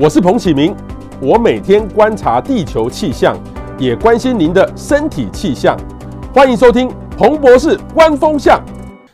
我是彭启明，我每天观察地球气象，也关心您的身体气象。欢迎收听彭博士观风向。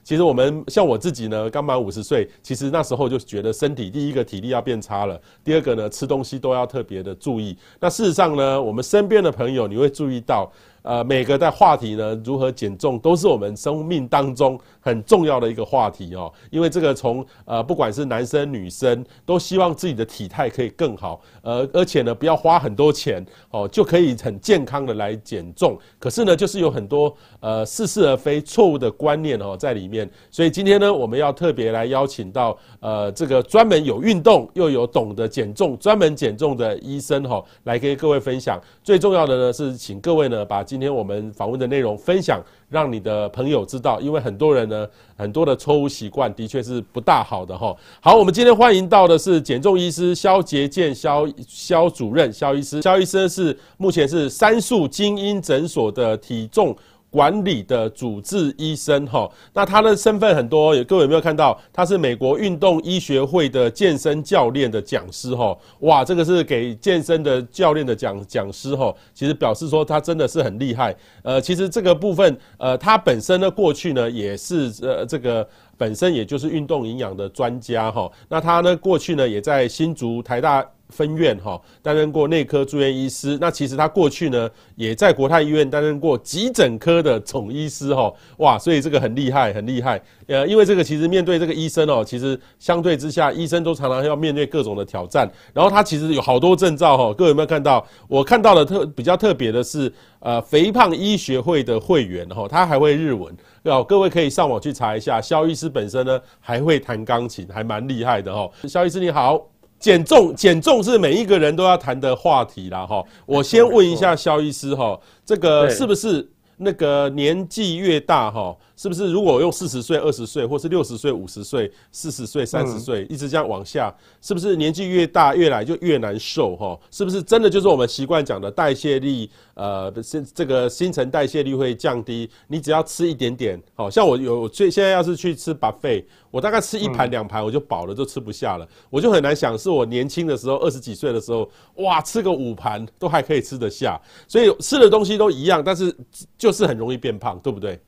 其实我们像我自己呢，刚满五十岁，其实那时候就觉得身体第一个体力要变差了，第二个呢，吃东西都要特别的注意。那事实上呢，我们身边的朋友你会注意到。呃，每个的话题呢，如何减重，都是我们生命当中很重要的一个话题哦。因为这个从呃，不管是男生女生，都希望自己的体态可以更好，呃，而且呢，不要花很多钱哦，就可以很健康的来减重。可是呢，就是有很多呃似是而非、错误的观念哦在里面。所以今天呢，我们要特别来邀请到呃这个专门有运动又有懂得减重、专门减重的医生哈，来跟各位分享。最重要的呢，是请各位呢把。今天我们访问的内容分享，让你的朋友知道，因为很多人呢，很多的错误习惯的确是不大好的哈。好，我们今天欢迎到的是减重医师肖杰健萧萧主任肖医师，肖医师是目前是三树精英诊所的体重管理的主治医生哈，那他的身份很多，各位有没有看到？他是美国运动医学会的健身教练的讲师哈，哇，这个是给健身的教练的讲讲师哈，其实表示说他真的是很厉害。呃，其实这个部分，呃，他本身呢过去呢也是呃这个本身也就是运动营养的专家哈，那他呢过去呢也在新竹台大。分院哈，担任过内科住院医师。那其实他过去呢，也在国泰医院担任过急诊科的总医师哈。哇，所以这个很厉害，很厉害。呃，因为这个其实面对这个医生哦，其实相对之下，医生都常常要面对各种的挑战。然后他其实有好多证照哈，各位有没有看到？我看到的特比较特别的是，呃，肥胖医学会的会员哈，他还会日文。哦，各位可以上网去查一下。萧医师本身呢，还会弹钢琴，还蛮厉害的哈。萧医师你好。减重，减重是每一个人都要谈的话题啦，哈。我先问一下肖医师，哈，这个是不是那个年纪越大，哈？是不是如果用四十岁、二十岁，或是六十岁、五十岁、四十岁、三十岁，一直这样往下，是不是年纪越大越来就越难受？哈，是不是真的就是我们习惯讲的代谢力？呃，新这个新陈代谢率会降低。你只要吃一点点，好像我有最现在要是去吃 buffet，我大概吃一盘两盘我就饱了，就吃不下了。我就很难想是我年轻的时候，二十几岁的时候，哇，吃个五盘都还可以吃得下。所以吃的东西都一样，但是就是很容易变胖，对不对？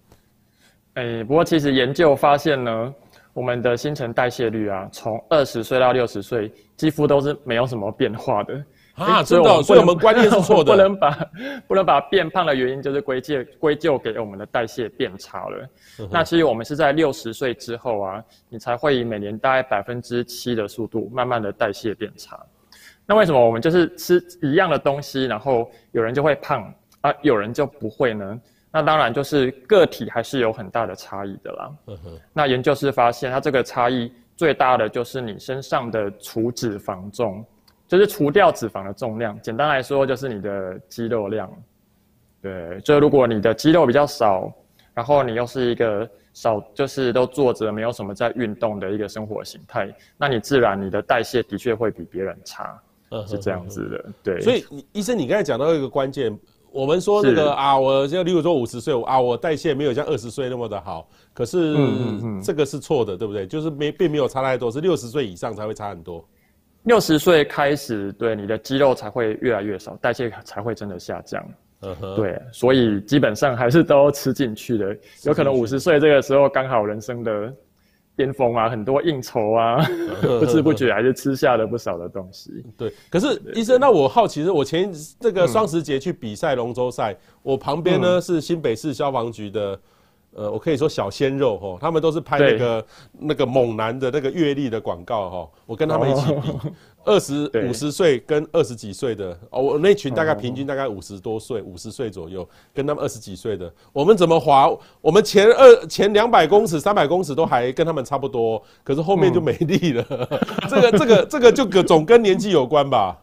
哎、欸，不过其实研究发现呢，我们的新陈代谢率啊，从二十岁到六十岁，几乎都是没有什么变化的啊。真的，所以我们观念是错的，不能 把不能把变胖的原因就是归结归咎给我们的代谢变差了。嗯、那其实我们是在六十岁之后啊，你才会以每年大概百分之七的速度，慢慢的代谢变差。那为什么我们就是吃一样的东西，然后有人就会胖啊，有人就不会呢？那当然就是个体还是有很大的差异的啦。那研究是发现，它这个差异最大的就是你身上的除脂肪重，就是除掉脂肪的重量。简单来说，就是你的肌肉量。对，就如果你的肌肉比较少，然后你又是一个少，就是都坐着没有什么在运动的一个生活形态，那你自然你的代谢的确会比别人差，是这样子的。对，所以医生，你刚才讲到一个关键。我们说那个啊，我就例如说五十岁啊，我代谢没有像二十岁那么的好，可是这个是错的，对不对？就是没并没有差太多，是六十岁以上才会差很多。六十岁开始，对你的肌肉才会越来越少，代谢才会真的下降。嗯哼，对，所以基本上还是都吃进去的，有可能五十岁这个时候刚好人生的。巅峰啊，很多应酬啊，不知不觉还是吃下了不少的东西。对，可是医生，那我好奇是，我前这个双十节去比赛龙舟赛，我旁边呢是新北市消防局的，呃，我可以说小鲜肉哈，他们都是拍那个那个猛男的那个阅历的广告哈，我跟他们一起比。二十五十岁跟二十几岁的哦，我那群大概平均大概五十多岁，五十岁左右，跟他们二十几岁的，我们怎么滑？我们前二前两百公尺、三百公尺都还跟他们差不多，可是后面就没力了。嗯、这个、这个、这个就总跟年纪有关吧？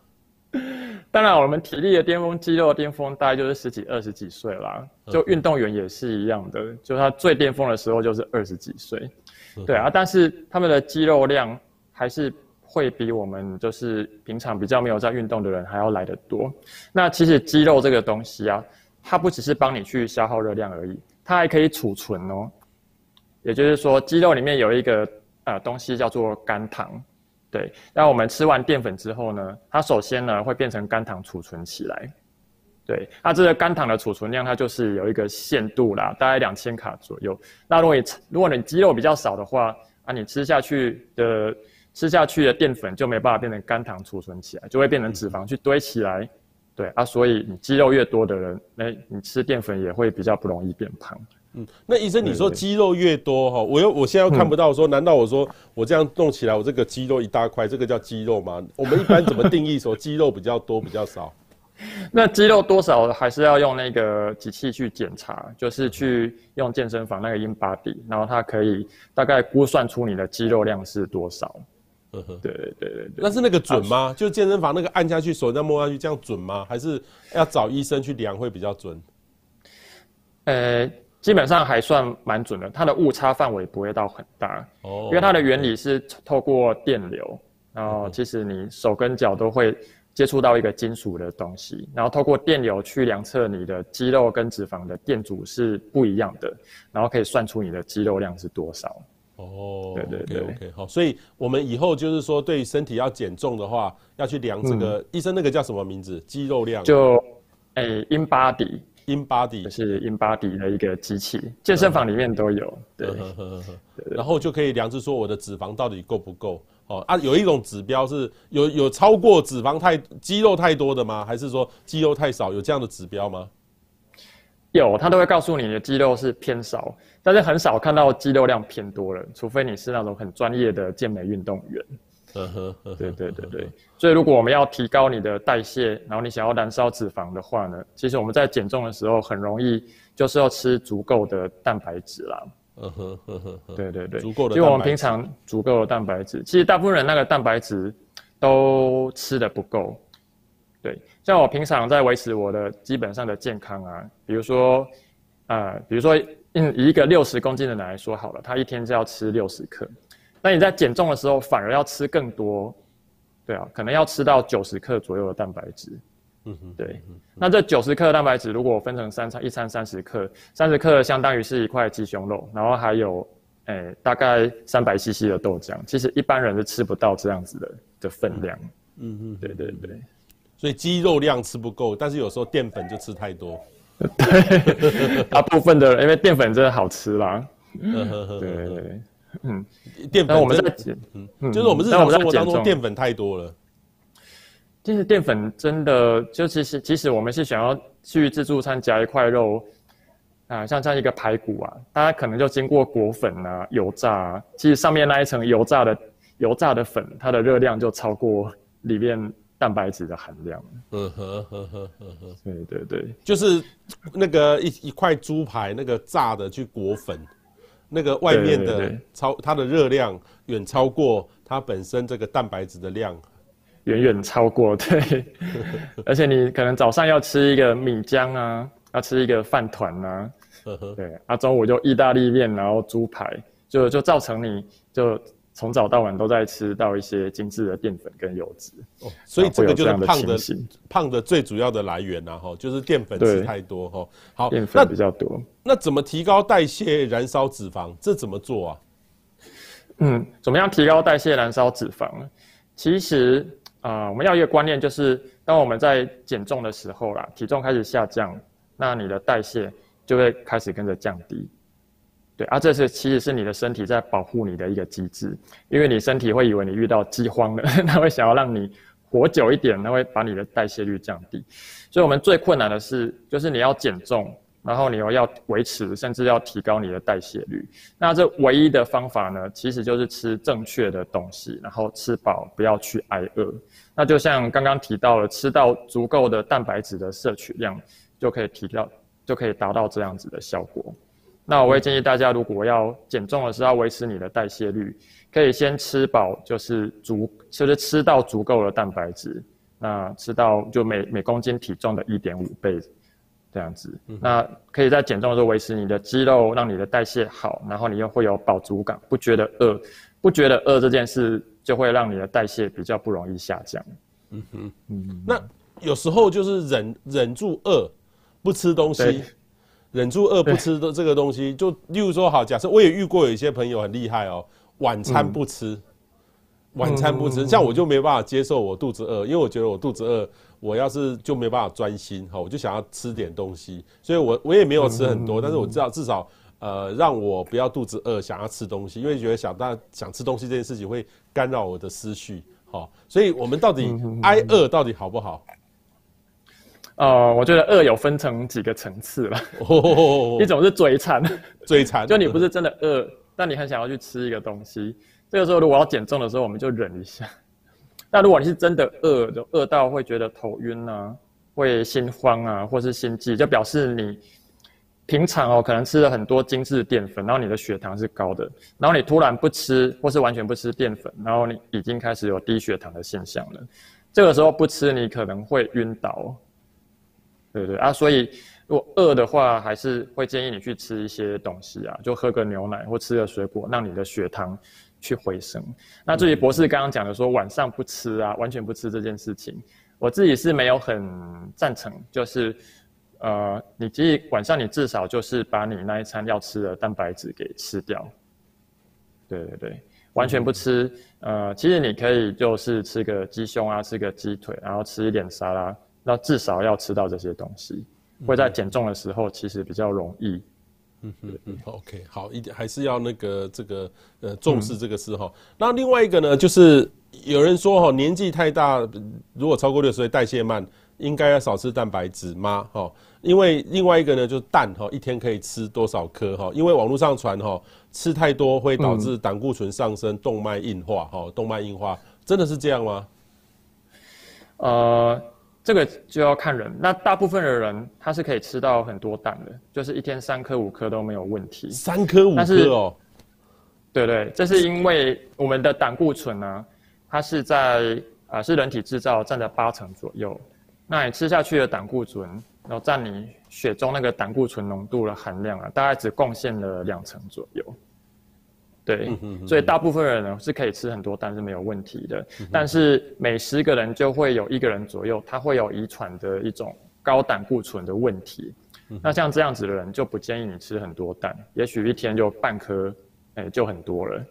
当然，我们体力的巅峰、肌肉的巅峰，大概就是十几、二十几岁啦。就运动员也是一样的，就他最巅峰的时候就是二十几岁。对啊，但是他们的肌肉量还是。会比我们就是平常比较没有在运动的人还要来得多。那其实肌肉这个东西啊，它不只是帮你去消耗热量而已，它还可以储存哦。也就是说，肌肉里面有一个呃东西叫做肝糖。对，那我们吃完淀粉之后呢，它首先呢会变成肝糖储存起来。对，那这个肝糖的储存量它就是有一个限度啦，大概两千卡左右。那如果你如果你肌肉比较少的话，啊，你吃下去的吃下去的淀粉就没办法变成肝糖储存起来，就会变成脂肪去堆起来。对啊，所以你肌肉越多的人，哎，你吃淀粉也会比较不容易变胖。嗯，那医生，你说肌肉越多哈，我又我现在又看不到说，难道我说我这样弄起来，我这个肌肉一大块，这个叫肌肉吗？我们一般怎么定义说肌肉比较多比较少？那肌肉多少还是要用那个机器去检查，就是去用健身房那个 InBody，然后它可以大概估算出你的肌肉量是多少。嗯哼，对对对对。那是那个准吗？啊、就健身房那个按下去，手这样摸下去，这样准吗？还是要找医生去量会比较准？呃。基本上还算蛮准的，它的误差范围不会到很大哦，因为它的原理是透过电流，然后其实你手跟脚都会接触到一个金属的东西，然后透过电流去量测你的肌肉跟脂肪的电阻是不一样的，然后可以算出你的肌肉量是多少。哦，对对对，OK，好，所以我们以后就是说，对身体要减重的话，要去量这个，嗯、医生那个叫什么名字？肌肉量？就，诶，InBody。InBody 是 InBody 的一个机器，健身房里面都有。对，然后就可以量出说我的脂肪到底够不够。哦啊，有一种指标是有有超过脂肪太肌肉太多的吗？还是说肌肉太少？有这样的指标吗？有，他都会告诉你的肌肉是偏少，但是很少看到肌肉量偏多了，除非你是那种很专业的健美运动员。嗯哼，对对对对，所以如果我们要提高你的代谢，然后你想要燃烧脂肪的话呢，其实我们在减重的时候很容易就是要吃足够的蛋白质啦。嗯哼哼哼，对对对，足够的。就我们平常足够的蛋白质，其实大部分人那个蛋白质都吃的不够。对，像我平常在维持我的基本上的健康啊，比如说啊、呃，比如说以一个六十公斤的人来说好了，他一天就要吃六十克。那你在减重的时候，反而要吃更多，对啊，可能要吃到九十克左右的蛋白质。嗯哼，对。那这九十克蛋白质，如果我分成三餐，一餐三十克，三十克相当于是一块鸡胸肉，然后还有，诶、欸，大概三百 CC 的豆浆。其实一般人是吃不到这样子的的分量。嗯嗯，对对对。所以肌肉量吃不够，但是有时候淀粉就吃太多。对，大部分的人，因为淀粉真的好吃啦。对对对。嗯，淀粉我们在减，嗯，就是我们日常生活当中淀粉太多了。其实淀粉真的，就其实即使我们是想要去自助餐夹一块肉啊，像这样一个排骨啊，大家可能就经过裹粉啊、油炸啊，其实上面那一层油炸的油炸的粉，它的热量就超过里面蛋白质的含量。嗯呵呵呵呵呵，对对对，就是那个一一块猪排那个炸的去裹粉。那个外面的超它的热量远超过它本身这个蛋白质的量，远远超过对，而且你可能早上要吃一个米浆啊，要吃一个饭团啊，对啊，中午就意大利面，然后猪排，就就造成你就。从早到晚都在吃到一些精致的淀粉跟油脂，哦，所以这个就是胖的胖的最主要的来源呐，哈，就是淀粉吃太多，哈。好，淀粉比较多。那怎么提高代谢、燃烧脂肪？这怎么做啊？嗯，怎么样提高代谢、燃烧脂肪呢？其实啊，呃，我们要一个观念，就是当我们在减重的时候啦，体重开始下降，那你的代谢就会开始跟着降低。对啊，这是其实是你的身体在保护你的一个机制，因为你身体会以为你遇到饥荒了，它会想要让你活久一点，它会把你的代谢率降低。所以我们最困难的是，就是你要减重，然后你又要维持，甚至要提高你的代谢率。那这唯一的方法呢，其实就是吃正确的东西，然后吃饱，不要去挨饿。那就像刚刚提到了，吃到足够的蛋白质的摄取量，就可以提到，就可以达到这样子的效果。那我会建议大家，如果要减重的时候要维持你的代谢率，可以先吃饱，就是足，就是吃到足够的蛋白质，那吃到就每每公斤体重的一点五倍，这样子。那可以在减重的时候维持你的肌肉，让你的代谢好，然后你又会有饱足感，不觉得饿，不觉得饿这件事就会让你的代谢比较不容易下降。嗯哼，嗯，那有时候就是忍忍住饿，不吃东西。忍住饿不吃的这个东西，就例如说好，假设我也遇过有一些朋友很厉害哦，晚餐不吃，晚餐不吃，像我就没办法接受我肚子饿，因为我觉得我肚子饿，我要是就没办法专心，哈，我就想要吃点东西，所以我我也没有吃很多，但是我知道至少呃让我不要肚子饿，想要吃东西，因为觉得想大想吃东西这件事情会干扰我的思绪，好，所以我们到底挨饿到底好不好？呃，我觉得饿有分成几个层次了，一种是嘴馋，嘴馋，就你不是真的饿，但你很想要去吃一个东西。这个时候，如果要减重的时候，我们就忍一下。那如果你是真的饿，就饿到会觉得头晕啊，会心慌啊，或是心悸，就表示你平常哦可能吃了很多精致淀粉，然后你的血糖是高的，然后你突然不吃，或是完全不吃淀粉，然后你已经开始有低血糖的现象了。这个时候不吃，你可能会晕倒。对对啊，所以如果饿的话，还是会建议你去吃一些东西啊，就喝个牛奶或吃个水果，让你的血糖。去回升。那至于博士刚刚讲的说晚上不吃啊，完全不吃这件事情，我自己是没有很赞成。就是，呃，你其实晚上你至少就是把你那一餐要吃的蛋白质给吃掉。对对对，完全不吃，呃，其实你可以就是吃个鸡胸啊，吃个鸡腿，然后吃一点沙拉，那至少要吃到这些东西，会在减重的时候其实比较容易。嗯嗯嗯，OK，好一点，还是要那个这个呃重视这个事哈。那另外一个呢，就是有人说哈，年纪太大，如果超过六十岁，代谢慢，应该要少吃蛋白质吗？哈，因为另外一个呢，就是蛋哈，一天可以吃多少颗哈？因为网络上传哈，吃太多会导致胆固醇上升，动脉硬化哈，动脉硬化真的是这样吗？呃。这个就要看人，那大部分的人他是可以吃到很多蛋的，就是一天三颗五颗都没有问题。三颗五颗哦，对对，这是因为我们的胆固醇呢，它是在啊、呃、是人体制造占了八成左右，那你吃下去的胆固醇，然后占你血中那个胆固醇浓度的含量啊，大概只贡献了两成左右。对，所以大部分人呢是可以吃很多蛋是没有问题的，但是每十个人就会有一个人左右，他会有遗传的一种高胆固醇的问题。那像这样子的人就不建议你吃很多蛋，也许一天就半颗，哎，就很多了。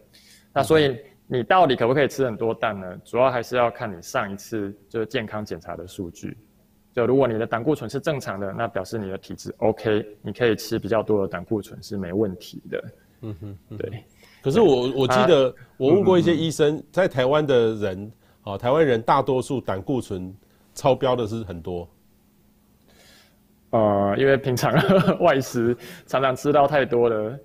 那所以你到底可不可以吃很多蛋呢？主要还是要看你上一次就是健康检查的数据。就如果你的胆固醇是正常的，那表示你的体质 OK，你可以吃比较多的胆固醇是没问题的。嗯哼，对。可是我我记得我问过一些医生，在台湾的人，啊，台湾人大多数胆固醇超标的是很多。呃，因为平常 外食常常吃到太多了，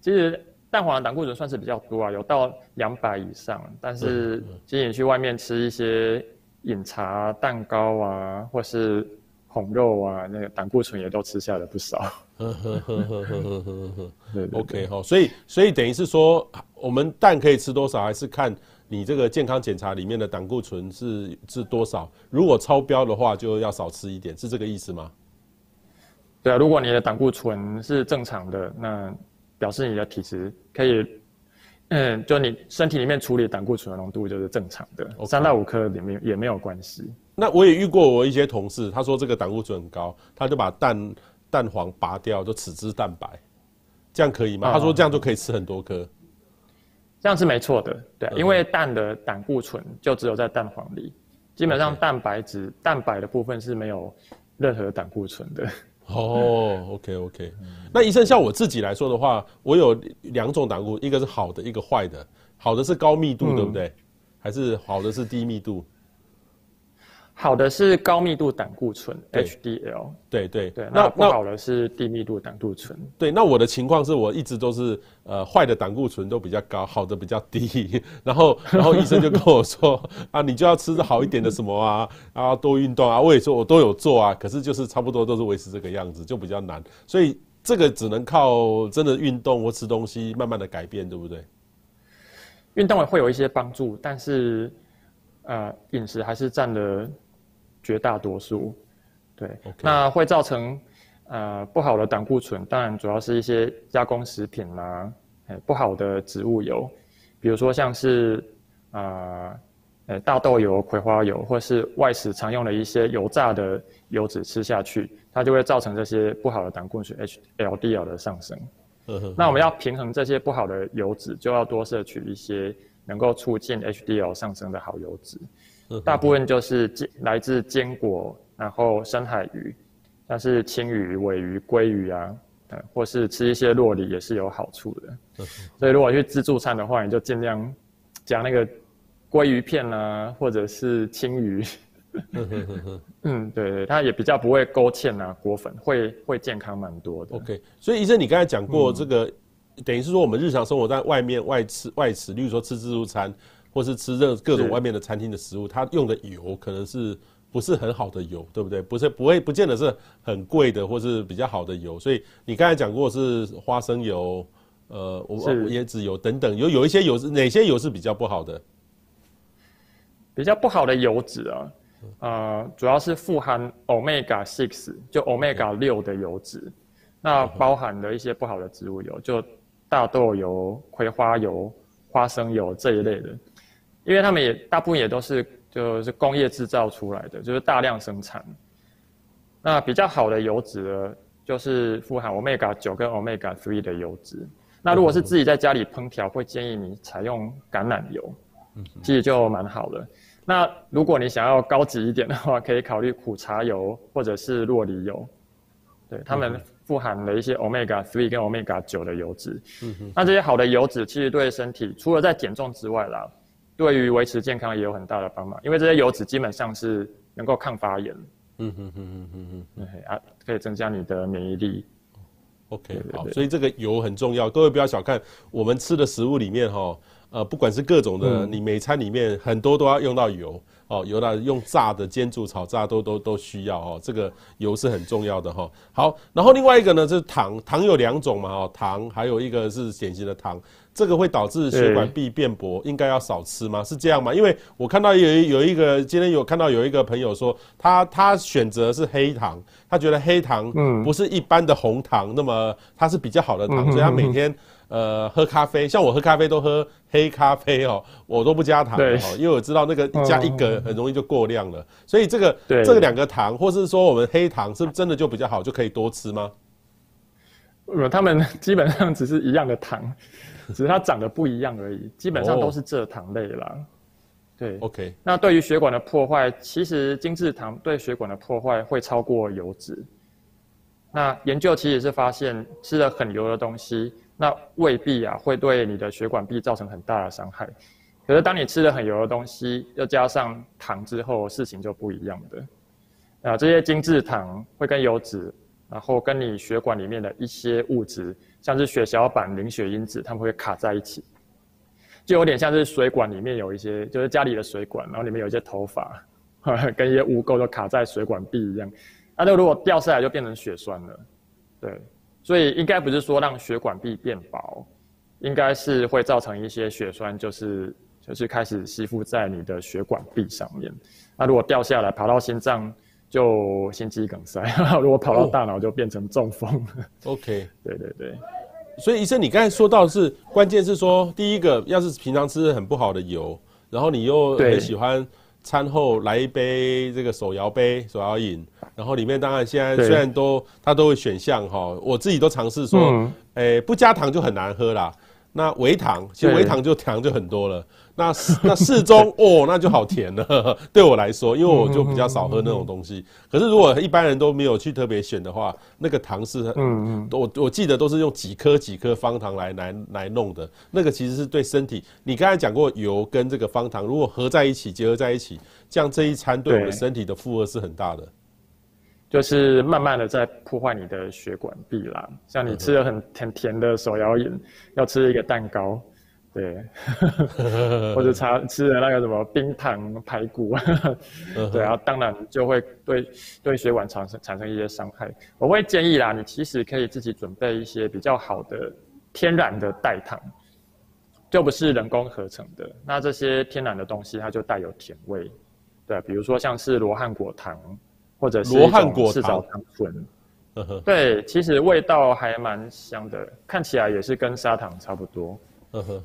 其实蛋黄的胆固醇算是比较多啊，有到两百以上。但是，其实你去外面吃一些饮茶、蛋糕啊，或是红肉啊，那个胆固醇也都吃下了不少。呵呵呵呵呵呵呵呵。OK 所以所以等于是说，我们蛋可以吃多少，还是看你这个健康检查里面的胆固醇是是多少。如果超标的话，就要少吃一点，是这个意思吗？对啊，如果你的胆固醇是正常的，那表示你的体质可以，嗯，就你身体里面处理胆固醇的浓度就是正常的，三到五克里面也没有关系。那我也遇过我一些同事，他说这个胆固醇很高，他就把蛋。蛋黄拔掉就只吃蛋白，这样可以吗？他说这样就可以吃很多颗，这样是没错的，对，因为蛋的胆固醇就只有在蛋黄里，基本上蛋白质、蛋白的部分是没有任何胆固醇的。哦，OK OK，那医生像我自己来说的话，我有两种胆固醇，一个是好的，一个坏的。好的是高密度，对不对？还是好的是低密度？好的是高密度胆固醇 HDL，对对对。那不好的是低密度胆固醇。对，那我的情况是我一直都是呃坏的胆固醇都比较高，好的比较低。然后然后医生就跟我说啊，你就要吃好一点的什么啊，啊多运动啊。我也说我都有做啊，可是就是差不多都是维持这个样子，就比较难。所以这个只能靠真的运动或吃东西慢慢的改变，对不对？运动也会有一些帮助，但是呃饮食还是占了。绝大多数，对.那会造成呃不好的胆固醇，当然主要是一些加工食品啦、啊，哎不好的植物油，比如说像是啊，呃大豆油、葵花油，或是外食常用的一些油炸的油脂吃下去，它就会造成这些不好的胆固醇 HLDL 的上升。那我们要平衡这些不好的油脂，就要多摄取一些能够促进 HDL 上升的好油脂。大部分就是来自坚果，然后深海鱼，像是青鱼、尾鱼、鲑鱼啊，或是吃一些洛梨也是有好处的。所以如果去自助餐的话，你就尽量加那个鲑鱼片啊，或者是青鱼。嗯，对对，它也比较不会勾芡啊，裹粉会会健康蛮多的。OK，所以医生你刚才讲过这个，嗯、等于是说我们日常生活在外面外吃外吃，例如说吃自助餐。或是吃这各种外面的餐厅的食物，它用的油可能是不是很好的油，对不对？不是不会不见得是很贵的，或是比较好的油。所以你刚才讲过是花生油，呃，我椰子油等等，有有一些油是哪些油是比较不好的？比较不好的油脂啊，呃，主要是富含 omega six，就 omega 六的油脂，嗯、那包含了一些不好的植物油，就大豆油、葵花油、花生油这一类的。因为他们也大部分也都是就是工业制造出来的，就是大量生产。那比较好的油脂呢，就是富含 Omega 九跟 Omega three 的油脂。那如果是自己在家里烹调，会建议你采用橄榄油，其实就蛮好的。那如果你想要高级一点的话，可以考虑苦茶油或者是洛梨油，对，他们富含了一些 Omega three 跟 Omega 九的油脂。那这些好的油脂其实对身体除了在减重之外啦。对于维持健康也有很大的帮忙，因为这些油脂基本上是能够抗发炎，嗯哼哼哼哼哼，啊，可以增加你的免疫力。OK，好，所以这个油很重要，各位不要小看我们吃的食物里面哈，呃，不管是各种的，你每餐里面很多都要用到油。哦，有的用炸的、煎煮、炒炸都都都需要哦，这个油是很重要的哈。好，然后另外一个呢，就是糖，糖有两种嘛，哦，糖还有一个是典型的糖，这个会导致血管壁变薄，应该要少吃吗？是这样吗？因为我看到有有一个今天有看到有一个朋友说，他他选择是黑糖，他觉得黑糖不是一般的红糖，那么它是比较好的糖，所以他每天。呃，喝咖啡，像我喝咖啡都喝黑咖啡哦，我都不加糖哦，因为我知道那个加一格 很容易就过量了。所以这个这个两个糖，或是说我们黑糖，是不是真的就比较好，就可以多吃吗？呃，他们基本上只是一样的糖，只是它长得不一样而已，基本上都是蔗糖类啦。对，OK。那对于血管的破坏，其实精制糖对血管的破坏会超过油脂。那研究其实是发现，吃了很油的东西。那未必啊，会对你的血管壁造成很大的伤害。可是当你吃了很油的东西，又加上糖之后，事情就不一样的。啊，这些精制糖会跟油脂，然后跟你血管里面的一些物质，像是血小板、凝血因子，它们会卡在一起，就有点像是水管里面有一些，就是家里的水管，然后里面有一些头发，跟一些污垢都卡在水管壁一样。那就如果掉下来，就变成血栓了。对。所以应该不是说让血管壁变薄，应该是会造成一些血栓，就是就是开始吸附在你的血管壁上面。那如果掉下来跑到心脏，就心肌梗塞；如果跑到大脑，就变成中风。OK，对对对。所以医生，你刚才说到是关键是说，第一个要是平常吃很不好的油，然后你又很喜欢。餐后来一杯这个手摇杯手摇饮，然后里面当然现在虽然都它都会选项哈，我自己都尝试说，诶、欸、不加糖就很难喝啦。那微糖，其实微糖就糖就很多了。那那适中哦，那就好甜了。对我来说，因为我就比较少喝那种东西。可是如果一般人都没有去特别选的话，那个糖是，嗯嗯，我我记得都是用几颗几颗方糖来来来弄的。那个其实是对身体，你刚才讲过油跟这个方糖如果合在一起结合在一起，这样这一餐对我们身体的负荷是很大的。就是慢慢的在破坏你的血管壁啦，像你吃了很很甜的手摇饮，要吃一个蛋糕，对，或者吃吃了那个什么冰糖排骨，对啊，当然就会对对血管产生产生一些伤害。我会建议啦，你其实可以自己准备一些比较好的天然的代糖，就不是人工合成的。那这些天然的东西，它就带有甜味，对，比如说像是罗汉果糖。或者是罗汉果糖粉，对，其实味道还蛮香的，看起来也是跟砂糖差不多。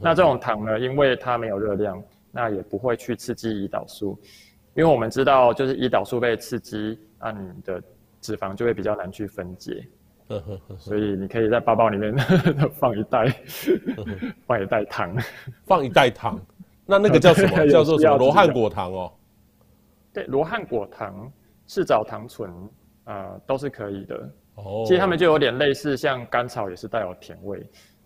那这种糖呢，因为它没有热量，那也不会去刺激胰岛素，因为我们知道，就是胰岛素被刺激，那你的脂肪就会比较难去分解。所以你可以在包包里面 放一袋，放一袋糖，放一袋糖。那那个叫什么？叫做什么？罗汉果糖哦。对，罗汉果糖、赤藻糖醇啊、呃，都是可以的。哦。其实它们就有点类似，像甘草也是带有甜味，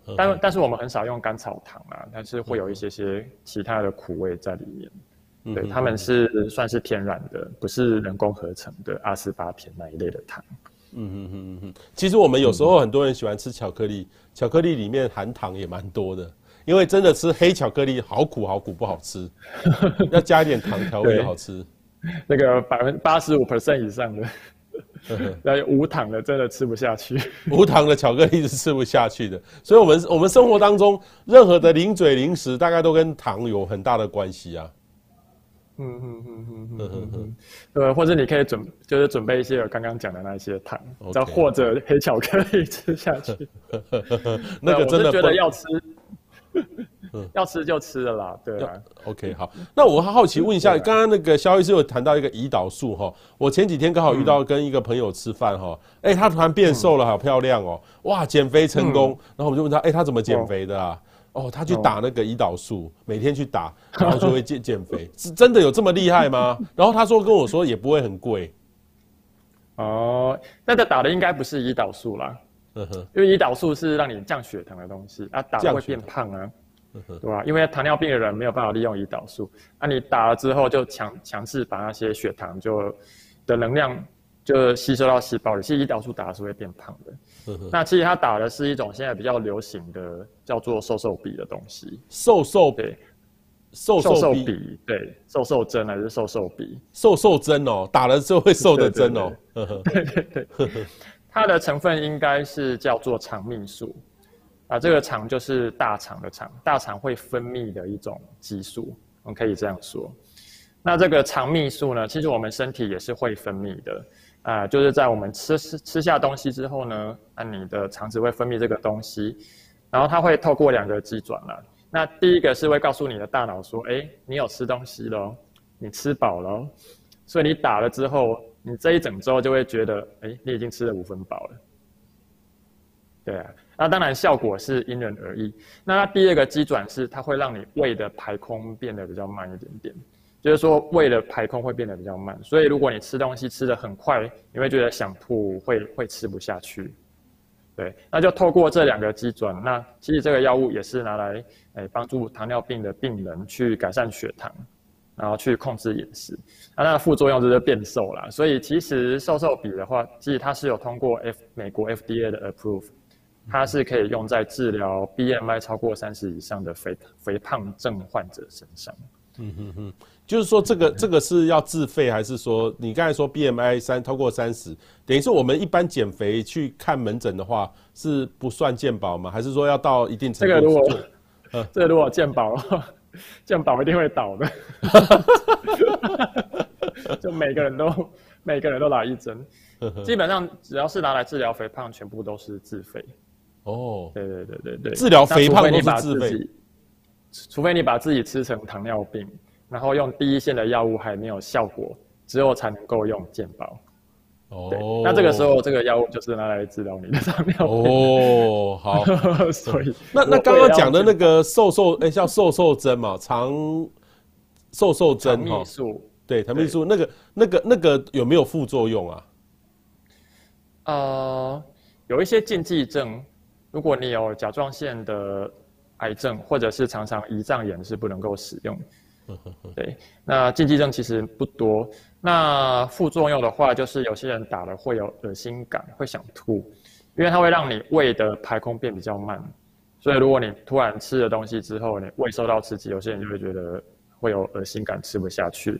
嗯、但但是我们很少用甘草糖啊，但是会有一些些其他的苦味在里面。嗯、对，它们是算是天然的，不是人工合成的阿斯巴甜那一类的糖。嗯哼哼哼，其实我们有时候很多人喜欢吃巧克力，嗯、巧克力里面含糖也蛮多的，因为真的吃黑巧克力好苦好苦不好吃，要加一点糖调味好吃。那个百分之八十五 percent 以上的，那无糖的真的吃不下去。无糖的巧克力是吃不下去的，所以我们我们生活当中任何的零嘴零食，大概都跟糖有很大的关系啊。嗯嗯嗯嗯嗯嗯，对，或者你可以准，就是准备一些我刚刚讲的那些糖，再 Okay. 或者黑巧克力吃下去。那个真的觉得要吃，要吃就吃了啦。对啊，OK，好。那我好奇问一下，刚刚那个肖医师有谈到一个胰岛素哈，我前几天刚好遇到跟一个朋友吃饭哈，哎、他突然变瘦了，好漂亮哦，哇，减肥成功。嗯、然后我们就问他，哎、欸，他怎么减肥的啊？哦，他去打那个胰岛素，每天去打，然后就会减 减肥，是真的有这么厉害吗？然后他说跟我说也不会很贵。哦，那他打的应该不是胰岛素啦，因为胰岛素是让你降血糖的东西，啊，打了会变胖啊，对吧？因为糖尿病的人没有办法利用胰岛素，啊，你打了之后就强强制把那些血糖就的能量就吸收到细胞里，其实胰岛素打的是会变胖的。那其实它打的是一种现在比较流行的叫做瘦瘦笔的东西，瘦瘦对，瘦瘦笔。对，瘦瘦针还是瘦瘦笔？瘦瘦针哦，打了之后会瘦的针哦。对。对对，它的成分应该是叫做肠泌素啊，这个肠就是大肠的肠，大肠会分泌的一种激素，我们可以这样说。那这个肠泌素呢，其实我们身体也是会分泌的。啊、呃，就是在我们吃吃吃下东西之后呢，那你的肠子会分泌这个东西，然后它会透过两个机转了。那第一个是会告诉你的大脑说，哎，你有吃东西喽，你吃饱了，所以你打了之后，你这一整周就会觉得，哎，你已经吃了五分饱了。对啊，那当然效果是因人而异。那第二个机转是它会让你胃的排空变得比较慢一点点。就是说，胃的排空会变得比较慢，所以如果你吃东西吃得很快，你会觉得想吐，会会吃不下去。对，那就透过这两个机转，那其实这个药物也是拿来诶帮助糖尿病的病人去改善血糖，然后去控制饮食。那它的副作用就是变瘦啦。所以其实瘦瘦笔的话，其实它是有通过 F 美国 FDA 的 approve，它是可以用在治疗 BMI 超过三十以上的肥肥胖症患者身上。嗯哼哼。就是说，这个这个是要自费，还是说你刚才说 BMI 三超过三十，等于是我们一般减肥去看门诊的话，是不算健保吗？还是说要到一定程度？这个如果，呃，这个如果健保的话，健保一定会倒的。就每个人都每个人都打一针，基本上只要是拿来治疗肥胖，全部都是自费。哦，对对对对对，治疗肥胖都是自费，除非你把自己吃成糖尿病。然后用第一线的药物还没有效果，之后才能够用健保。哦，那这个时候这个药物就是拿来治疗你的糖尿病。哦，好，所以那那刚刚讲的那个瘦瘦，哎，叫瘦瘦针嘛，长瘦瘦针哈。对，糖蜜素那个那个那个有没有副作用啊？呃，有一些禁忌症，如果你有甲状腺的癌症或者是常常胰脏炎，是不能够使用。对，那禁忌症其实不多。那副作用的话，就是有些人打了会有恶心感，会想吐，因为它会让你胃的排空变比较慢。所以如果你突然吃了东西之后，你胃受到刺激，有些人就会觉得会有恶心感，吃不下去。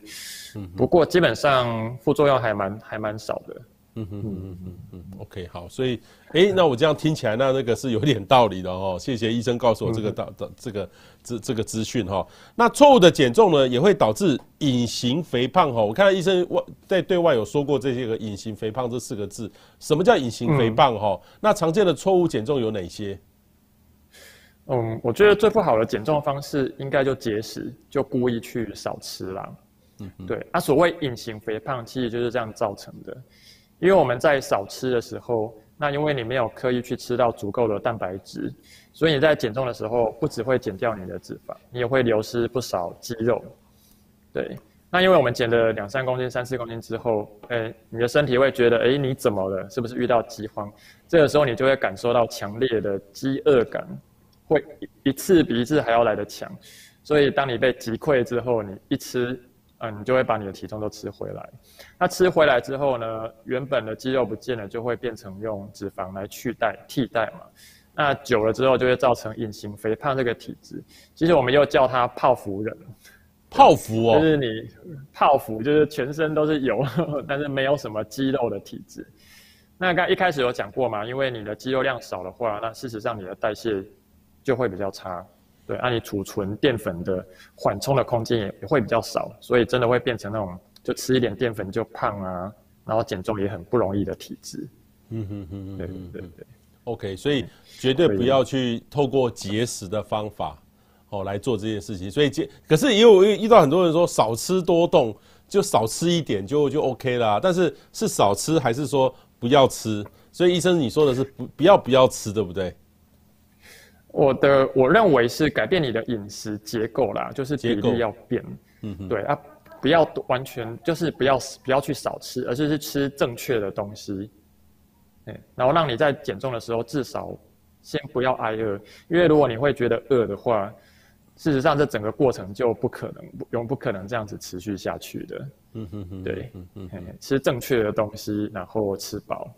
不过基本上副作用还蛮还蛮少的。嗯嗯嗯嗯嗯 OK 好，所以，哎、那我这样听起来，那那个是有点道理的哦。谢谢医生告诉我这个道的、嗯、哼这个这这个资讯哈。那错误的减重呢，也会导致隐形肥胖哈。我看到医生外在对外有说过这些个隐形肥胖这四个字，什么叫隐形肥胖哈？那常见的错误减重有哪些？嗯，我觉得最不好的减重方式应该就节食，就故意去少吃啦。嗯，对，啊，所谓隐形肥胖，其实就是这样造成的。因为我们在少吃的时候，那因为你没有刻意去吃到足够的蛋白质，所以你在减重的时候，不只会减掉你的脂肪，你也会流失不少肌肉。对，那因为我们减了两三公斤、三四公斤之后，诶，你的身体会觉得，诶，你怎么了？是不是遇到饥荒？这个时候你就会感受到强烈的饥饿感，会一次比一次还要来得强。所以当你被击溃之后，你一吃。嗯，你就会把你的体重都吃回来。那吃回来之后呢，原本的肌肉不见了，就会变成用脂肪来取代替代嘛。那久了之后，就会造成隐形肥胖这个体质。其实我们又叫它泡芙人。泡芙哦，就是你泡芙，就是全身都是油，但是没有什么肌肉的体质。那刚一开始有讲过嘛，因为你的肌肉量少的话，那事实上你的代谢就会比较差。对，那、啊、你储存淀粉的缓冲的空间也也会比较少，所以真的会变成那种就吃一点淀粉就胖啊，然后减重也很不容易的体质。嗯哼哼，对对对对。OK，所以绝对不要去透过节食的方法哦来做这件事情。所以节，可是也有遇到很多人说少吃多动，就少吃一点就就 OK 啦。但是是少吃还是说不要吃？所以医生你说的是不不要不要吃，对不对？我的我认为是改变你的饮食结构啦，就是比例要变，嗯哼，对啊，不要完全就是不要不要去少吃，而是是吃正确的东西，然后让你在减重的时候至少先不要挨饿，因为如果你会觉得饿的话，事实上这整个过程就不可能永不可能这样子持续下去的，嗯哼哼，对，嗯嗯，吃正确的东西，然后吃饱。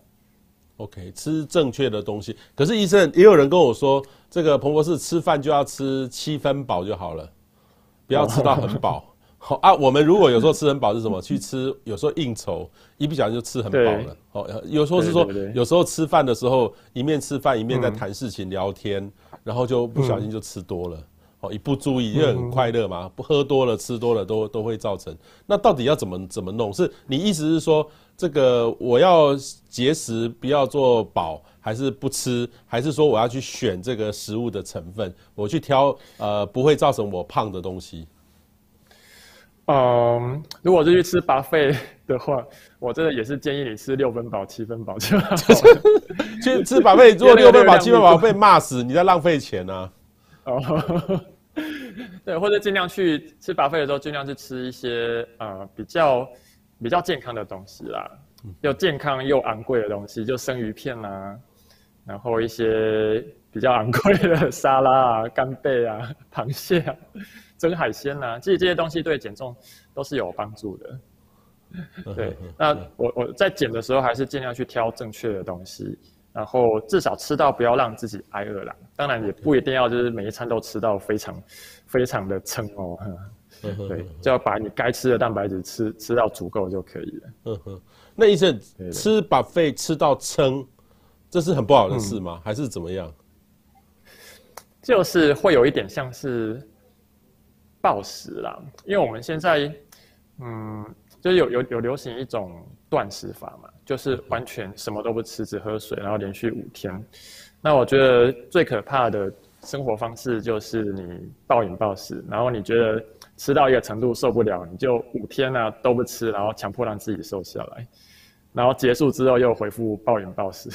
OK，吃正确的东西。可是医生也有人跟我说，这个彭博士吃饭就要吃七分饱就好了，不要吃到很饱。好啊，我们如果有时候吃很饱是什么？去吃，有时候应酬，一不小心就吃很饱了。哦，有时候是说，有时候吃饭的时候一面吃饭一面在谈事情聊天，然后就不小心就吃多了。哦，一不注意，因为很快乐嘛，不喝多了吃多了都都会造成。那到底要怎么怎么弄？是你意思是说？这个我要节食，不要做饱，还是不吃，还是说我要去选这个食物的成分，我去挑呃不会造成我胖的东西。嗯，如果是去吃 buffet 的话，我真的也是建议你吃六分饱、七分饱就好。去吃 buffet 做 六分饱、七分饱被骂死，你在浪费钱啊。哦，对，或者尽量去吃 buffet 的时候，尽量去吃一些呃比较。比较健康的东西啦，又健康又昂贵的东西，就生鱼片啊，然后一些比较昂贵的沙拉啊、干贝啊、螃蟹啊、蒸海鲜啊，其实这些东西对减重都是有帮助的。对，那我我在减的时候还是尽量去挑正确的东西，然后至少吃到不要让自己挨饿啦。当然也不一定要就是每一餐都吃到非常非常的撑哦。对，就要把你该吃的蛋白质吃吃到足够就可以了。嗯哼，那医生吃 buffet 吃到撑，这是很不好的事吗？嗯、还是怎么样？就是会有一点像是暴食啦，因为我们现在，嗯，就是有有有流行一种断食法嘛，就是完全什么都不吃，只喝水，然后连续五天。那我觉得最可怕的生活方式就是你暴饮暴食，然后你觉得。吃到一个程度受不了，你就五天呢、啊、都不吃，然后强迫让自己瘦下来，然后结束之后又恢复暴饮暴食。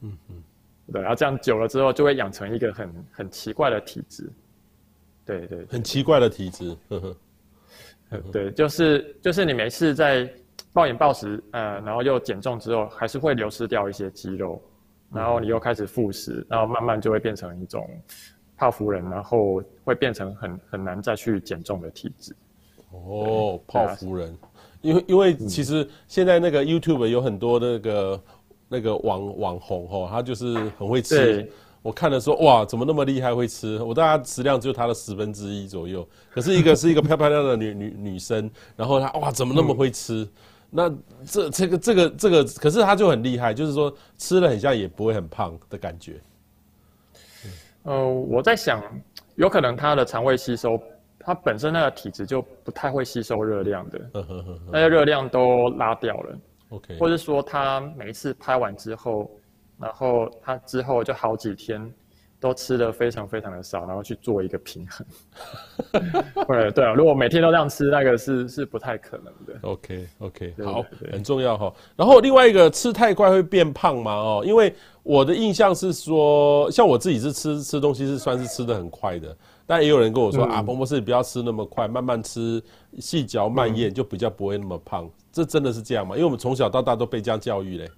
嗯嗯，对，然后这样久了之后就会养成一个很很奇怪的体质。对对，对，很奇怪的体质。呵呵，对，就是就是你每次在暴饮暴食，呃，然后又减重之后，还是会流失掉一些肌肉，然后你又开始复食，然后慢慢就会变成一种。泡芙人，然后会变成很很难再去减重的体质。哦，泡芙人，因为因为其实现在那个 YouTube 有很多那个那个网网红哈，他就是很会吃。我看了说哇，怎么那么厉害会吃？我大概食量只有他的十分之一左右。可是一个 是一个漂漂亮的女女女生，然后她哇，怎么那么会吃？嗯、那这这个这个这个，可是她就很厉害，就是说吃了很像也不会很胖的感觉。呃，我在想，有可能她的肠胃吸收，她本身那个体质就不太会吸收热量的，那些热量都拉掉了。OK，或者说她每一次拍完之后，然后他之后就好几天都吃的非常非常的少，然后去做一个平衡。对对啊，如果每天都这样吃，那个是是不太可能的。OK OK，好，很重要哈。然后另外一个吃太快会变胖吗？哦，因为我的印象是说，像我自己是吃吃东西是算是吃的很快的，但也有人跟我说、嗯、啊，彭博士不要吃那么快，慢慢吃，细嚼慢咽就比较不会那么胖。这真的是这样吗？因为我们从小到大都被这样教育嘞。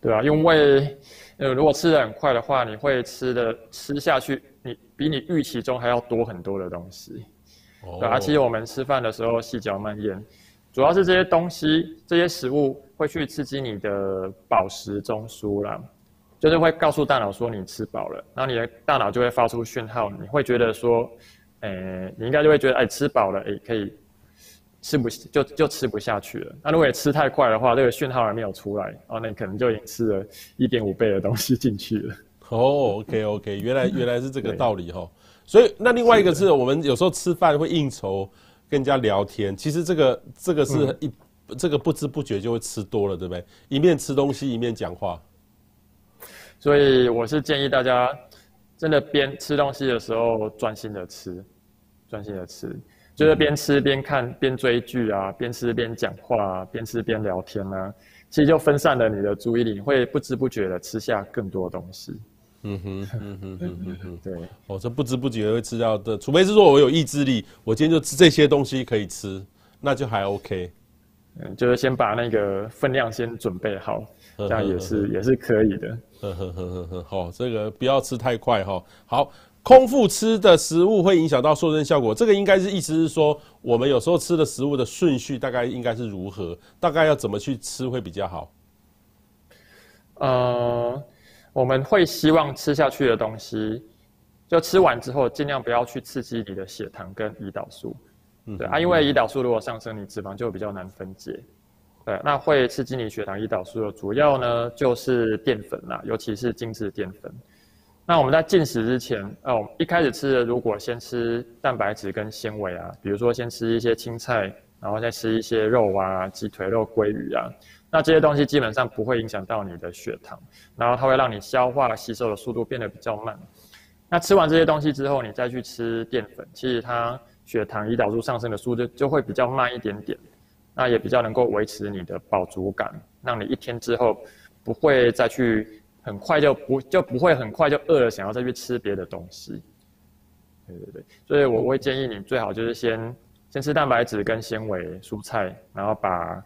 对啊，因为呃，如果吃的很快的话，你会吃的吃下去，你比你预期中还要多很多的东西。哦。对啊，其实我们吃饭的时候细嚼慢咽，主要是这些东西、这些食物会去刺激你的饱食中枢啦，就是会告诉大脑说你吃饱了，然后你的大脑就会发出讯号，你会觉得说，诶，你应该就会觉得，哎，吃饱了，诶，可以。吃不就就吃不下去了。那如果你吃太快的话，这个讯号还没有出来，哦，那你可能就已经吃了一点五倍的东西进去了。哦，OK OK，原来原来是这个道理哈。所以那另外一个是我们有时候吃饭会应酬，跟人家聊天，其实这个这个是一、嗯、这个不知不觉就会吃多了，对不对？一面吃东西一面讲话。所以我是建议大家真的边吃东西的时候专心的吃，专心的吃。就是边吃边看边追剧啊，边吃边讲话啊，边吃边聊天啊，其实就分散了你的注意力，你会不知不觉的吃下更多东西。嗯哼，嗯哼，嗯哼，嗯 对。哦，这不知不觉会吃掉的，除非是说我有意志力，我今天就吃这些东西可以吃，那就还 OK。嗯，就是先把那个分量先准备好，这样也是也是可以的。呵呵呵呵呵，好，这个不要吃太快哈。好。空腹吃的食物会影响到瘦身效果，这个应该是意思是说，我们有时候吃的食物的顺序大概应该是如何？大概要怎么去吃会比较好？呃，我们会希望吃下去的东西，就吃完之后尽量不要去刺激你的血糖跟胰岛素，对啊，因为胰岛素如果上升，你脂肪就比较难分解，对，那会刺激你血糖、胰岛素的主要呢就是淀粉啦，尤其是精致淀粉。那我们在进食之前，哦，一开始吃的如果先吃蛋白质跟纤维啊，比如说先吃一些青菜，然后再吃一些肉啊，鸡腿肉、鲑鱼啊，那这些东西基本上不会影响到你的血糖，然后它会让你消化吸收的速度变得比较慢。那吃完这些东西之后，你再去吃淀粉，其实它血糖、胰岛素上升的速度就会比较慢一点点，那也比较能够维持你的饱足感，让你一天之后不会再去。很快就不就不会很快就饿了，想要再去吃别的东西。对对对，所以我会建议你最好就是先先吃蛋白质跟纤维蔬菜，然后把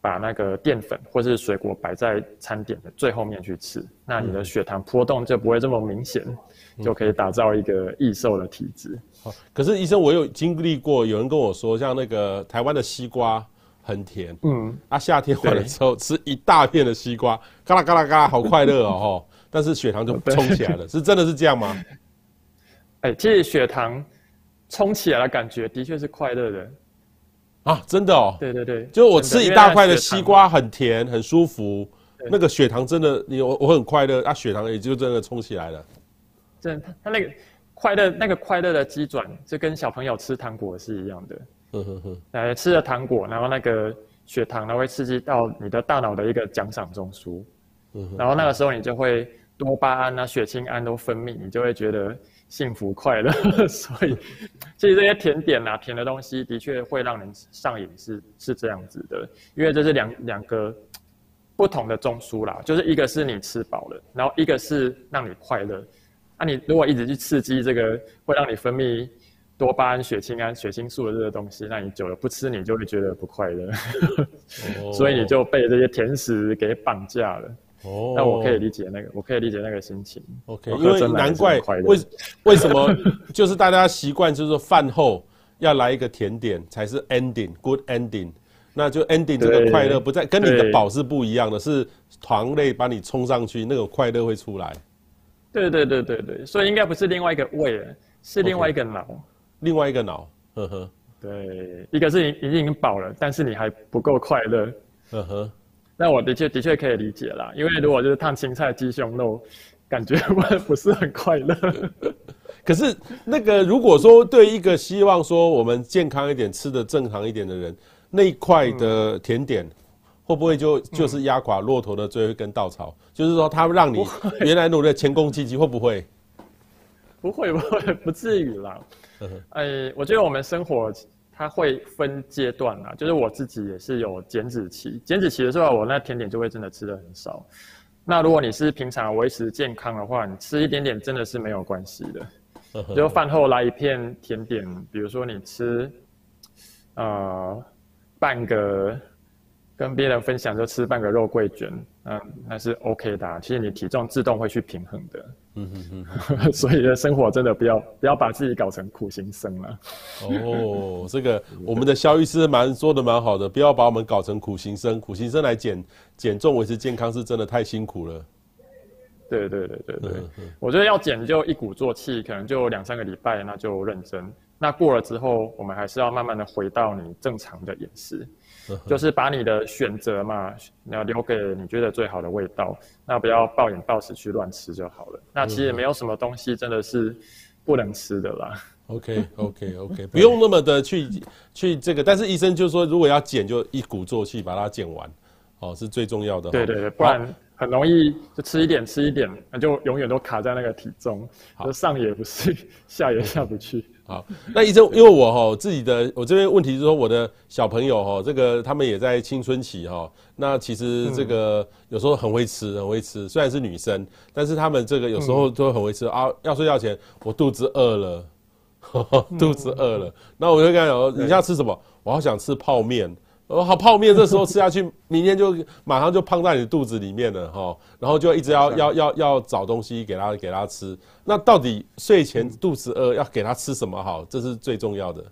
把那个淀粉或是水果摆在餐点的最后面去吃，那你的血糖波动就不会这么明显，就可以打造一个易瘦的体质。好，可是医生，我有经历过，有人跟我说，像那个台湾的西瓜。很甜，嗯，啊，夏天完了之后吃一大片的西瓜，嘎啦嘎啦嘎啦，好快乐哦，但是血糖就冲起来了，是真的是这样吗？哎，其实血糖冲起来的感觉的确是快乐的，啊，真的哦，对对对，就我吃一大块的西瓜很甜很舒服，那个血糖真的，你我我很快乐，啊，血糖也就真的冲起来了，真的，他他那个快乐那个快乐的机转，就跟小朋友吃糖果是一样的。嗯哼哼，来吃了糖果，然后那个血糖呢会刺激到你的大脑的一个奖赏中枢，嗯哼，然后那个时候你就会多巴胺啊、血清胺都分泌，你就会觉得幸福快乐。所以，其实这些甜点啊、甜的东西的确会让人上瘾，是是这样子的，因为这是两两个不同的中枢啦，就是一个是你吃饱了，然后一个是让你快乐。那、啊、你如果一直去刺激这个，会让你分泌。多巴胺、血清胺、血清素的这个东西，那你久了不吃，你就会觉得不快乐，哦、所以你就被这些甜食给绑架了。哦，那我可以理解那个，我可以理解那个心情。OK，因为难怪为为什么 就是大家习惯就是说饭后要来一个甜点才是 ending，good ending，那就 ending 这个快乐不在跟你的饱是不一样的，是糖类把你冲上去，那个快乐会出来。对对对对对，所以应该不是另外一个胃，是另外一个脑。Okay. 另外一个脑，呵呵，对，一个是你已经饱了，但是你还不够快乐，呵呵。那我的确的确可以理解啦，因为如果就是烫青菜鸡胸肉，感觉我 不是很快乐。可是那个如果说对一个希望说我们健康一点、吃的正常一点的人，那一块的甜点，会不会就就是压垮骆驼的最后一根稻草？嗯、就是说，它让你原来努力前功尽弃，会不会？不会，不会，不至于啦。哎，我觉得我们生活它会分阶段啊，就是我自己也是有减脂期，减脂期的时候，我那甜点就会真的吃的很少。那如果你是平常维持健康的话，你吃一点点真的是没有关系的。就饭后来一片甜点，比如说你吃，呃，半个。跟别人分享就吃半个肉桂卷，嗯，那是 OK 的啊。其实你体重自动会去平衡的。嗯嗯嗯。所以的生活真的不要不要把自己搞成苦行僧了。哦，这个我们的萧医师蛮说的蛮好的，不要把我们搞成苦行僧。苦行僧来减减重维持健康是真的太辛苦了。对对对对对，我觉得要减就一鼓作气，可能就两三个礼拜，那就认真。那过了之后，我们还是要慢慢的回到你正常的饮食。就是把你的选择嘛，那留给你觉得最好的味道，那不要暴饮暴食去乱吃就好了。那其实也没有什么东西真的是不能吃的啦。OK OK OK，不用那么的去去这个，但是医生就说，如果要减，就一鼓作气把它减完，哦，是最重要的。对对对，不然很容易就吃一点吃一点，那就永远都卡在那个体重，就上也不是，下也下不去。好，那医生，因为我哈自己的，我这边问题是说，我的小朋友哈，这个他们也在青春期哈，那其实这个有时候很会吃，很会吃，虽然是女生，但是他们这个有时候都很会吃啊。要睡觉前，我肚子饿了，肚子饿了，那我就跟他讲，你要吃什么？我好想吃泡面。哦，好泡面，这时候吃下去，明天就马上就胖在你肚子里面了哈。然后就一直要要要要找东西给他给他吃。那到底睡前肚子饿要给他吃什么好？这是最重要的。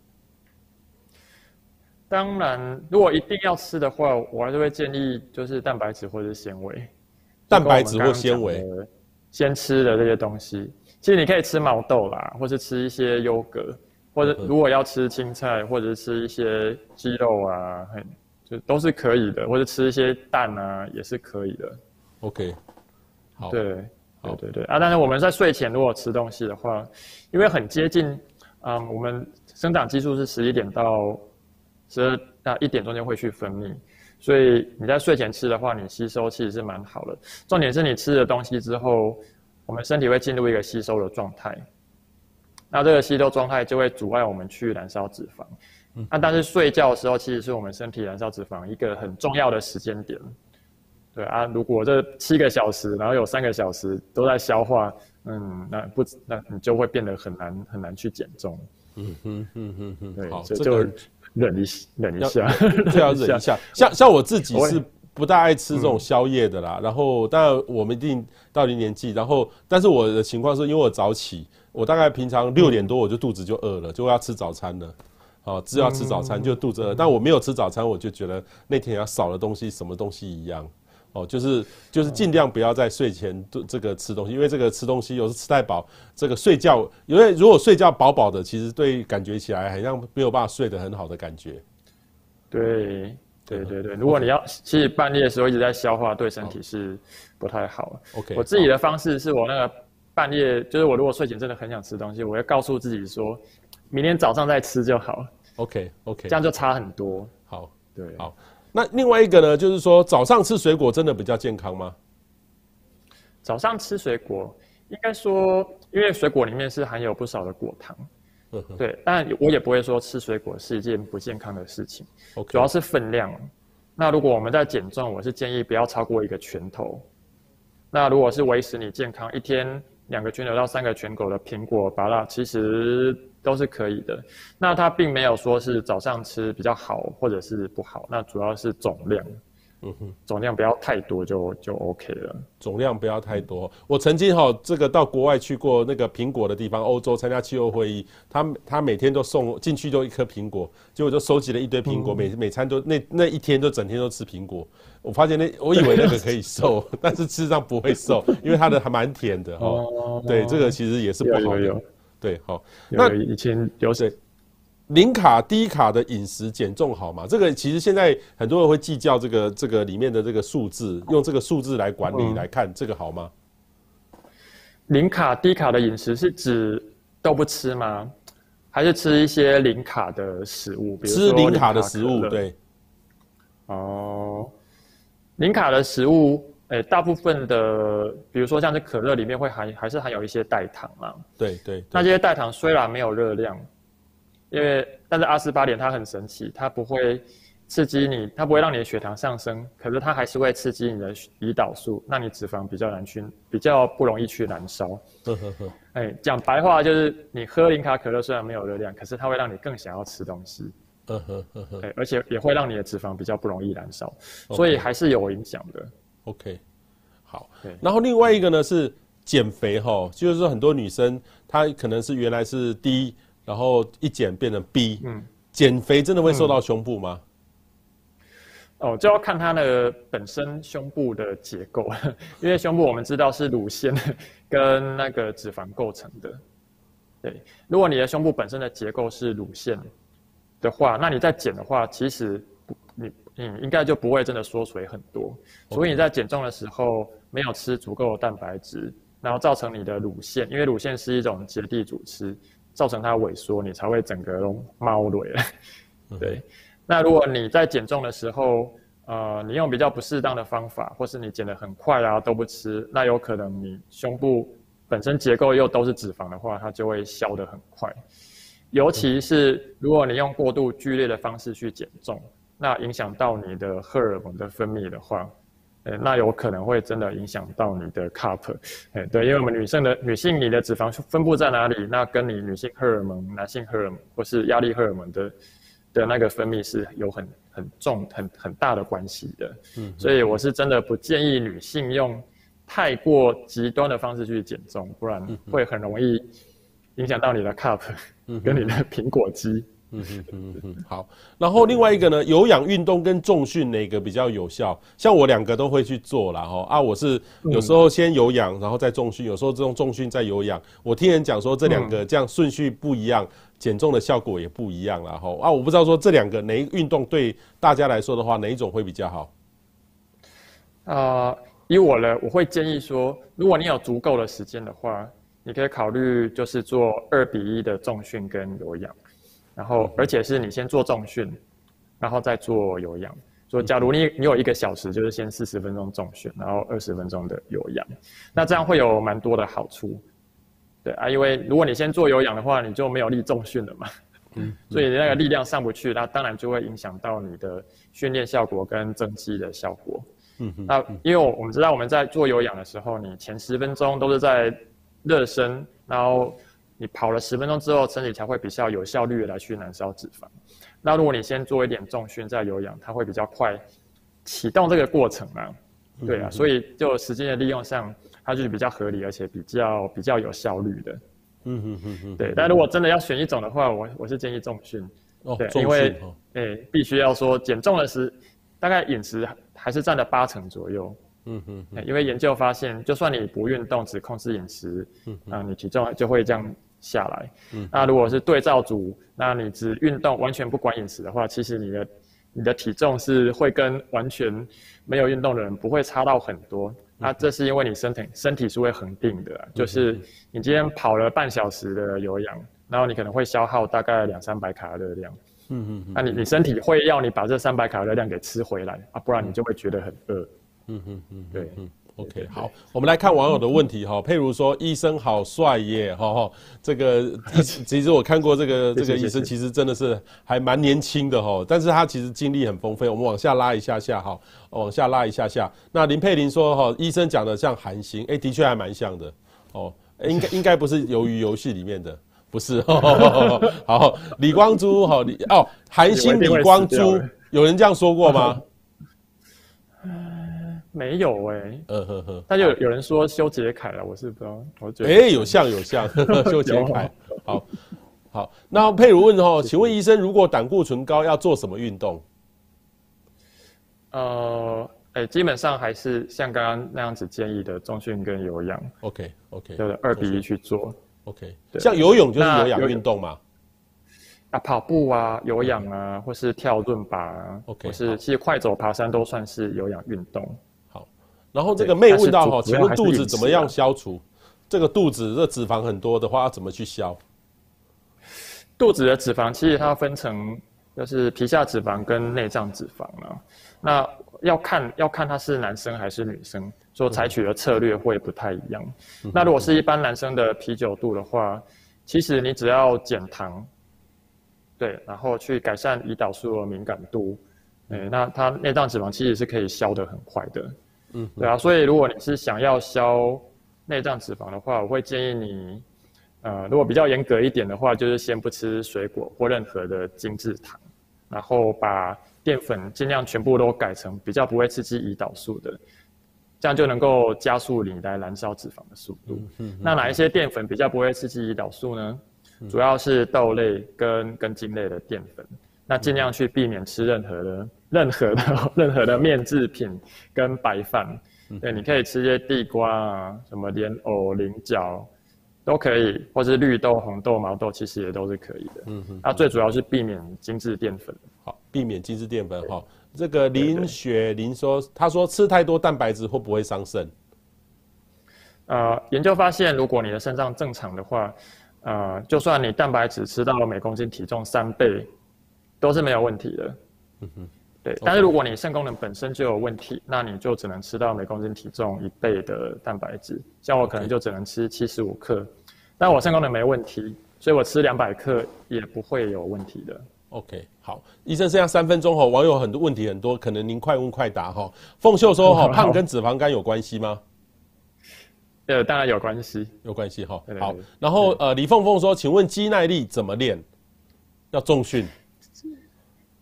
当然，如果一定要吃的话，我还是会建议就是蛋白质或者是纤维。蛋白质或纤维，先吃的这些东西，其实你可以吃毛豆啦，或是吃一些优格。或者如果要吃青菜，或者吃一些鸡肉啊，很就都是可以的。或者吃一些蛋啊，也是可以的。OK，好，对，对对对啊。但是我们在睡前如果吃东西的话，因为很接近，嗯，我们生长激素是十一点到十二到一点中间会去分泌，所以你在睡前吃的话，你吸收其实是蛮好的。重点是你吃了东西之后，我们身体会进入一个吸收的状态。那这个吸收状态就会阻碍我们去燃烧脂肪，那、啊、但是睡觉的时候其实是我们身体燃烧脂肪一个很重要的时间点，对啊，如果这七个小时，然后有三个小时都在消化，嗯，那不，那你就会变得很难很难去减重，嗯哼哼哼哼，对，好，就就忍一忍一下，这要忍一下，像像我自己是不大爱吃这种宵夜的啦，然后当然我们一定到一定年纪，然后但是我的情况是因为我早起。我大概平常六点多我就肚子就饿了，就要吃早餐了，哦，只要吃早餐就肚子饿。但我没有吃早餐，我就觉得那天要少了东西，什么东西一样，哦，就是就是尽量不要在睡前这个吃东西，因为这个吃东西有时吃太饱，这个睡觉，因为如果睡觉饱饱的，其实对感觉起来好像没有办法睡得很好的感觉。对对对对，如果你要其实半夜的时候一直在消化，对身体是不太好。OK，我自己的方式是我那个。半夜就是我，如果睡前真的很想吃东西，我会告诉自己说，明天早上再吃就好。OK OK，这样就差很多。好，对，好。那另外一个呢，就是说早上吃水果真的比较健康吗？早上吃水果，应该说，因为水果里面是含有不少的果糖。嗯。对，但我也不会说吃水果是一件不健康的事情。OK，主要是分量。那如果我们在减重，我是建议不要超过一个拳头。那如果是维持你健康，一天。两个拳头到三个拳头的苹果、芭乐，其实都是可以的。那它并没有说是早上吃比较好，或者是不好。那主要是总量，嗯哼，总量不要太多就就 OK 了。总量不要太多。我曾经哈这个到国外去过那个苹果的地方，欧洲参加气候会议，他他每天都送进去就一颗苹果，结果就收集了一堆苹果，每每餐都那那一天都整天都吃苹果。我发现那，我以为那个可以瘦，但是事实上不会瘦，因为它的还蛮甜的哦。对，这个其实也是不好的。对，好。那以前有谁？零卡低卡的饮食减重好吗？这个其实现在很多人会计较这个这个里面的这个数字，用这个数字来管理来看，这个好吗？零卡低卡的饮食是指都不吃吗？还是吃一些零卡的食物？比如吃零卡的食物，对。哦。零卡的食物，诶、欸，大部分的，比如说像是可乐里面会含，还是含有一些代糖嘛。对对。那这些代糖虽然没有热量，因为但是阿斯巴甜它很神奇，它不会刺激你，它不会让你的血糖上升，可是它还是会刺激你的胰岛素，让你脂肪比较难去，比较不容易去燃烧。呵呵呵。哎，讲白话就是，你喝零卡可乐虽然没有热量，可是它会让你更想要吃东西。呵呵呵呵，对，而且也会让你的脂肪比较不容易燃烧.所以还是有影响的。OK，好。对，然后另外一个呢是减肥哈，就是说很多女生她可能是原来是 D，然后一减变成 B。嗯，减肥真的会瘦到胸部吗？嗯、哦，就要看它的本身胸部的结构，因为胸部我们知道是乳腺跟那个脂肪构成的。对，如果你的胸部本身的结构是乳腺。的话，那你在减的话，其实你，你嗯，应该就不会真的缩水很多。所以你在减重的时候没有吃足够的蛋白质，然后造成你的乳腺，因为乳腺是一种结缔组织，造成它萎缩，你才会整个都猫尾了。对，那如果你在减重的时候，呃，你用比较不适当的方法，或是你减得很快啊，都不吃，那有可能你胸部本身结构又都是脂肪的话，它就会消得很快。尤其是如果你用过度剧烈的方式去减重，那影响到你的荷尔蒙的分泌的话，欸、那有可能会真的影响到你的 cup，哎、欸，对，因为我们女生的女性你的脂肪分布在哪里，那跟你女性荷尔蒙、男性荷尔蒙或是压力荷尔蒙的的那个分泌是有很很重、很很大的关系的。嗯，所以我是真的不建议女性用太过极端的方式去减重，不然会很容易影响到你的 cup。嗯，跟你的苹果肌，嗯嗯嗯嗯，好。然后另外一个呢，有氧运动跟重训哪个比较有效？像我两个都会去做啦。哈啊，我是有时候先有氧，然后再重训，有时候这种重训再有氧。我听人讲说这两个这样顺序不一样，减重的效果也不一样啦。哈啊，我不知道说这两个哪一个运动对大家来说的话，哪一种会比较好？啊，以我呢，我会建议说，如果你有足够的时间的话。你可以考虑就是做二比一的重训跟有氧，然后而且是你先做重训，然后再做有氧。所以假如你你有一个小时，就是先四十分钟重训，然后二十分钟的有氧，那这样会有蛮多的好处。对啊，因为如果你先做有氧的话，你就没有力重训了嘛。嗯。所以你那个力量上不去，那当然就会影响到你的训练效果跟增肌的效果。嗯。那因为我我们知道我们在做有氧的时候，你前十分钟都是在。热身，然后你跑了十分钟之后，身体才会比较有效率的来去燃烧脂肪。那如果你先做一点重训再有氧，它会比较快启动这个过程啊。对啊，所以就时间的利用上，它就是比较合理，而且比较比较有效率的。嗯哼哼哼。对，但如果真的要选一种的话，我我是建议重训。哦，对，因为诶必须要说减重的时，大概饮食还是占了八成左右。嗯嗯，因为研究发现，就算你不运动，只控制饮食，嗯啊，你体重就会这样下来。嗯，那如果是对照组，那你只运动，完全不管饮食的话，其实你的你的体重是会跟完全没有运动的人不会差到很多。那这是因为你身体身体是会恒定的，就是你今天跑了半小时的有氧，然后你可能会消耗大概两三百卡的热量。嗯嗯，那你你身体会要你把这三百卡的热量给吃回来啊，不然你就会觉得很饿。嗯嗯嗯，对，嗯，OK，好，我们来看网友的问题哈。譬如说，医生好帅耶，哈哈，这个其实我看过这个 这个医生，其实真的是还蛮年轻的哈，但是他其实经历很丰富。我们往下拉一下下哈，往下拉一下下。那林佩玲说哈，医生讲的像韩星，哎，的确还蛮像的哦，应该 应该不是鱿鱼游戏里面的，不是。好，李光洙哈，李哦，韩星李光洙，有人这样说过吗？没有哎、欸，嗯哼哼，但就有人说修杰楷了，我是不知道，我觉得哎、欸，有像有像 修杰楷，好，好，那佩如问哈，请问医生，如果胆固醇高要做什么运动？呃，哎、欸，基本上还是像刚刚那样子建议的中训跟有氧，OK OK，就是二比一去做，OK，像游泳就是有氧运动嘛？啊，跑步啊，有氧啊，或是跳伦巴啊，OK，或是其实快走、爬山都算是有氧运动。然后这个妹问到哈，请问肚子怎么样消除？这个肚子这脂肪很多的话，要怎么去消？肚子的脂肪其实它分成就是皮下脂肪跟内脏脂肪啊。那要看要看他是男生还是女生，所采取的策略会不太一样。那如果是一般男生的啤酒肚的话，其实你只要减糖，对，然后去改善胰岛素的敏感度，哎，那他内脏脂肪其实是可以消得很快的。嗯，对啊，所以如果你是想要消内脏脂肪的话，我会建议你，呃，如果比较严格一点的话，就是先不吃水果或任何的精制糖，然后把淀粉尽量全部都改成比较不会刺激胰岛素的，这样就能够加速你来燃烧脂肪的速度。嗯，那哪一些淀粉比较不会刺激胰岛素呢？主要是豆类跟根茎类的淀粉。那尽量去避免吃任何的、任何的、任何的面制品跟白饭。对，你可以吃些地瓜啊，什么莲藕、菱角都可以，或是绿豆、红豆、毛豆，其实也都是可以的。嗯哼。那最主要是避免精致淀粉。好，避免精致淀粉哈。这个林雪林说，他说吃太多蛋白质会不会伤肾？呃，研究发现，如果你的肾脏正常的话，呃，就算你蛋白质吃到每公斤体重三倍，都是没有问题的。嗯哼。对，但是如果你肾功能本身就有问题，那你就只能吃到每公斤体重一倍的蛋白质。像我可能就只能吃七十五克，但我肾功能没问题，所以我吃两百克也不会有问题的。OK，好，医生剩下三分钟哈，网友很多问题很多，可能您快问快答哈。凤秀说哈，胖跟脂肪肝有关系吗？呃，当然有关系，有关系哈。好，然后呃，李凤凤说，请问肌耐力怎么练？要重训？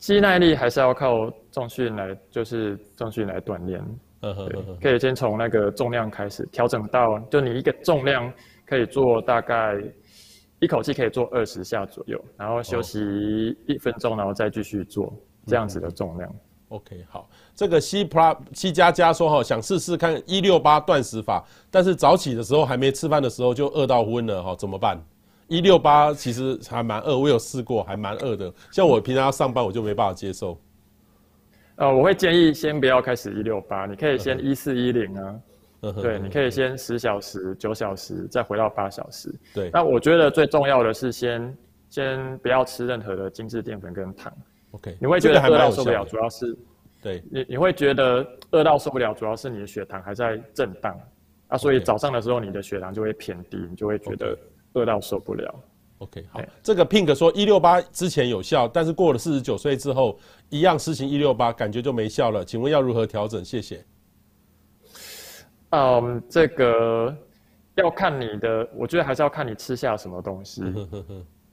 肌耐力还是要靠重训来，就是重训来锻炼。嗯哼，可以先从那个重量开始调整到，就你一个重量可以做大概。一口气可以做二十下左右，然后休息一分钟，然后再继续做这样子的重量。OK，好，这个 C Plus 七加加说哈，想试试看一六八断食法，但是早起的时候还没吃饭的时候就饿到昏了哈，怎么办？一六八其实还蛮饿，我有试过，还蛮饿的。像我平常要上班，我就没办法接受。呃，我会建议先不要开始一六八，你可以先一四一零啊。对，你可以先十小时、九小时，再回到八小时。对，那我觉得最重要的是先先不要吃任何的精致淀粉跟糖。OK，你会觉得饿到受不了，主要是对你你会觉得饿到受不了，主要是你的血糖还在震荡啊，所以早上的时候你的血糖就会偏低，你就会觉得饿到受不了。OK，好，这个 Pink 说一六八之前有效，但是过了四十九岁之后，一样实行一六八，感觉就没效了。请问要如何调整？谢谢。嗯，这个要看你的，我觉得还是要看你吃下什么东西。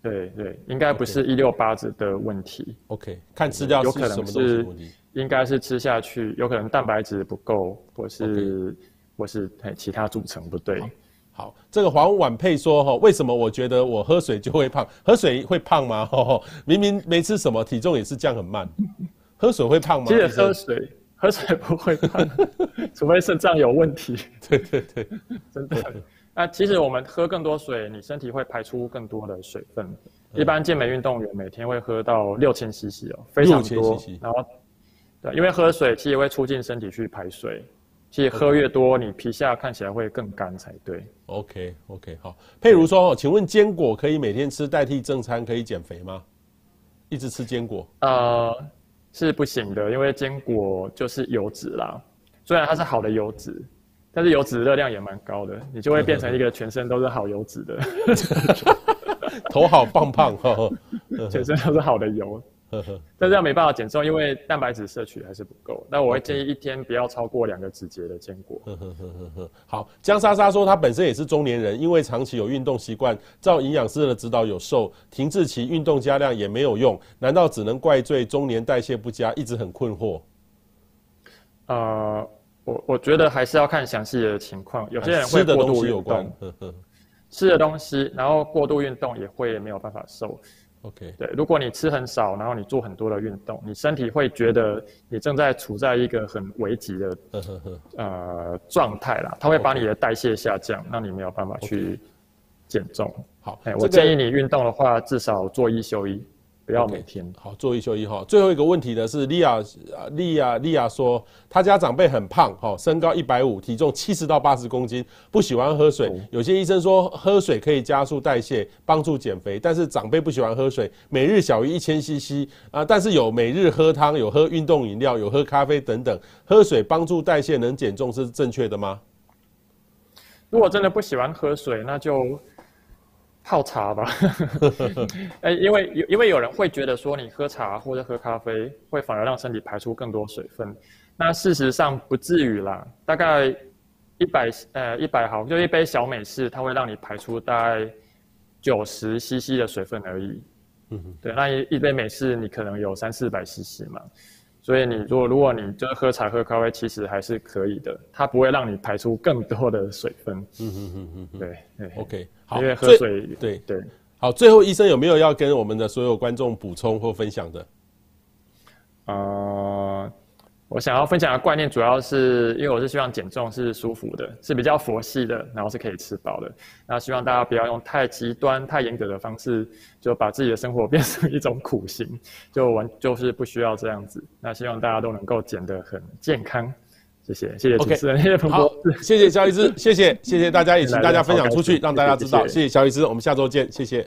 对对，应该不是一六八子的问题。OK，看吃掉是什么东西的问题。应该是吃下去，有可能蛋白质不够，或是、okay. 或是其他组成不对。好，这个黄婉佩说哈，为什么我觉得我喝水就会胖？喝水会胖吗？明明没吃什么，体重也是降很慢。喝水会胖吗？记得喝水。喝水不会胖，除非肾脏有问题。对对对，真的。那其实我们喝更多水，你身体会排出更多的水分。一般健美运动员每天会喝到六千 CC 哦，非常多。然后，对，因为喝水其实也会促进身体去排水。其实喝越多，你皮下看起来会更干才对。OK OK，好。佩如说，请问坚果可以每天吃代替正餐，可以减肥吗？一直吃坚果？呃。是不行的，因为坚果就是油脂啦。虽然它是好的油脂，但是油脂热量也蛮高的，你就会变成一个全身都是好油脂的，头好胖胖，全身都是好的油。但这样没办法减重，因为蛋白质摄取还是不够。那我会建议一天不要超过两个指节的坚果。好，江莎莎说她本身也是中年人，因为长期有运动习惯，照营养师的指导有瘦，停滞期运动加量也没有用，难道只能怪罪中年代谢不佳？一直很困惑。呃，我我觉得还是要看详细的情况，有些人会过度运动，吃的东西，然后过度运动也会没有办法瘦。OK，对，如果你吃很少，然后你做很多的运动，你身体会觉得你正在处在一个很危急的呃状态啦，它会把你的代谢下降，让你没有办法去减重。好，哎，我建议你运动的话，至少做一休一。不要每天。Okay, 好，做一休一哈。最后一个问题呢是利亚，利亚，利亚说，他家长辈很胖，哈，身高一百五，体重七十到八十公斤，不喜欢喝水。有些医生说喝水可以加速代谢，帮助减肥，但是长辈不喜欢喝水，每日小于一千 CC 啊，但是有每日喝汤，有喝运动饮料，有喝咖啡等等，喝水帮助代谢能减重是正确的吗？如果真的不喜欢喝水，那就。泡茶吧，哎，因为有因为有人会觉得说你喝茶或者喝咖啡会反而让身体排出更多水分，那事实上不至于啦，大概一百呃一百毫就一杯小美式，它会让你排出大概九十 CC 的水分而已，嗯哼，对，那一一杯美式你可能有三四百 CC 嘛。所以你如果如果你就是喝茶喝咖啡，其实还是可以的，它不会让你排出更多的水分。嗯嗯嗯嗯，对对。OK，好，因为喝水，对对。好，最后医生有没有要跟我们的所有观众补充或分享的？啊、呃。我想要分享的观念，主要是因为我是希望减重是舒服的，是比较佛系的，然后是可以吃饱的。那希望大家不要用太极端、太严格的方式，就把自己的生活 变成一种苦行，就完就是不需要这样子。那希望大家都能够减得很健康。谢谢，谢谢主持人谢谢彭博士，谢谢肖医师，谢谢谢谢大家，也请大家分享出去，让大家知道。谢谢肖医师，我们下周见，谢谢。